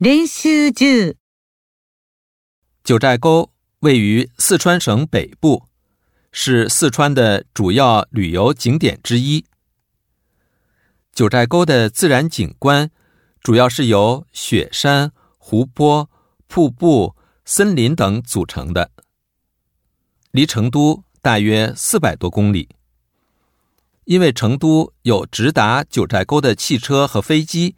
練習10九寨沟位于四川省北部，是四川的主要旅游景点之一。九寨沟的自然景观主要是由雪山、湖泊、瀑布、森林等组成的，离成都大约四百多公里。因为成都有直达九寨沟的汽车和飞机，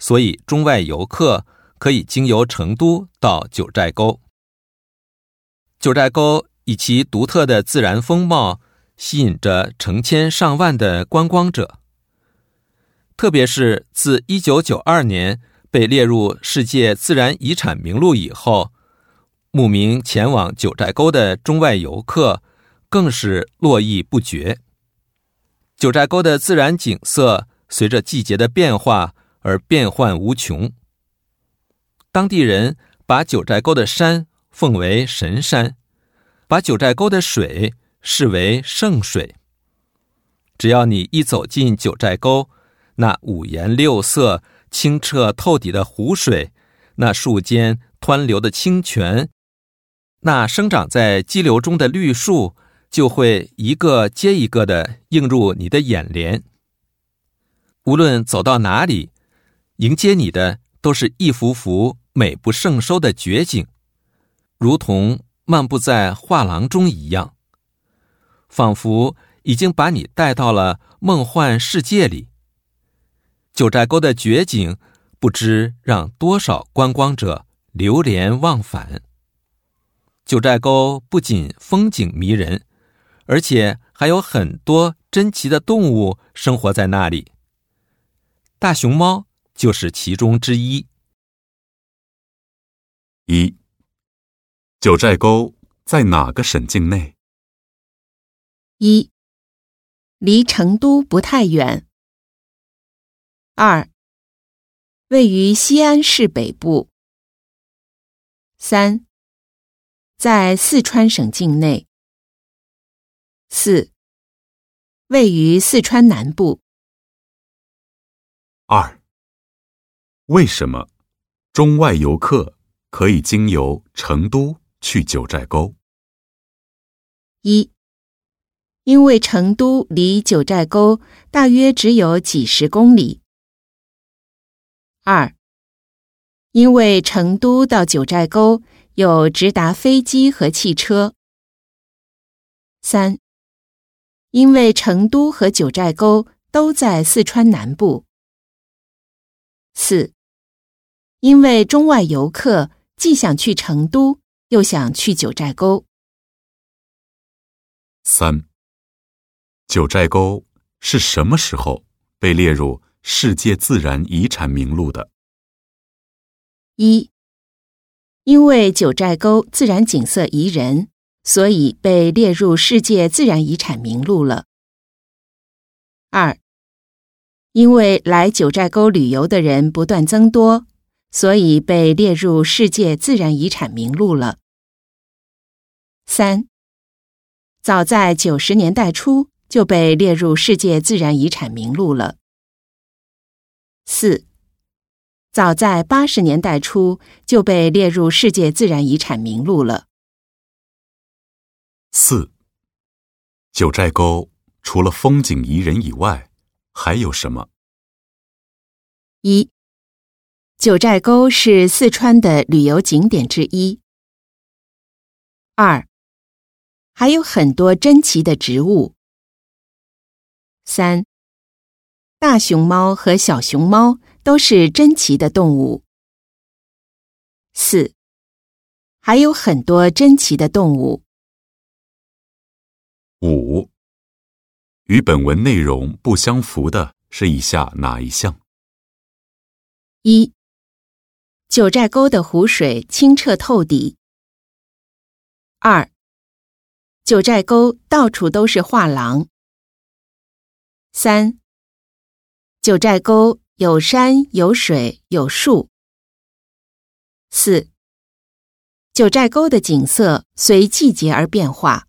所以中外游客可以经由成都到九寨沟。九寨沟以其独特的自然风貌，吸引着成千上万的观光者。特别是自一九九二年被列入世界自然遗产名录以后，慕名前往九寨沟的中外游客更是络绎不绝。九寨沟的自然景色随着季节的变化而变幻无穷。当地人把九寨沟的山奉为神山，把九寨沟的水视为圣水。只要你一走进九寨沟，那五颜六色、清澈透底的湖水，那树间湍流的清泉，那生长在激流中的绿树。就会一个接一个的映入你的眼帘。无论走到哪里，迎接你的都是一幅幅美不胜收的绝景，如同漫步在画廊中一样，仿佛已经把你带到了梦幻世界里。九寨沟的绝景，不知让多少观光者流连忘返。九寨沟不仅风景迷人。而且还有很多珍奇的动物生活在那里，大熊猫就是其中之一。一，九寨沟在哪个省境内？一，离成都不太远。二，位于西安市北部。三，在四川省境内。四，位于四川南部。二，为什么中外游客可以经由成都去九寨沟？一，因为成都离九寨沟大约只有几十公里。二，因为成都到九寨沟有直达飞机和汽车。三。因为成都和九寨沟都在四川南部。四，因为中外游客既想去成都，又想去九寨沟。三，九寨沟是什么时候被列入世界自然遗产名录的？一，因为九寨沟自然景色宜人。所以被列入世界自然遗产名录了。二，因为来九寨沟旅游的人不断增多，所以被列入世界自然遗产名录了。三，早在九十年代初就被列入世界自然遗产名录了。四，早在八十年代初就被列入世界自然遗产名录了。四，九寨沟除了风景宜人以外，还有什么？一，九寨沟是四川的旅游景点之一。二，还有很多珍奇的植物。三，大熊猫和小熊猫都是珍奇的动物。四，还有很多珍奇的动物。五，与本文内容不相符的是以下哪一项？一，九寨沟的湖水清澈透底。二，九寨沟到处都是画廊。三，九寨沟有山有水有树。四，九寨沟的景色随季节而变化。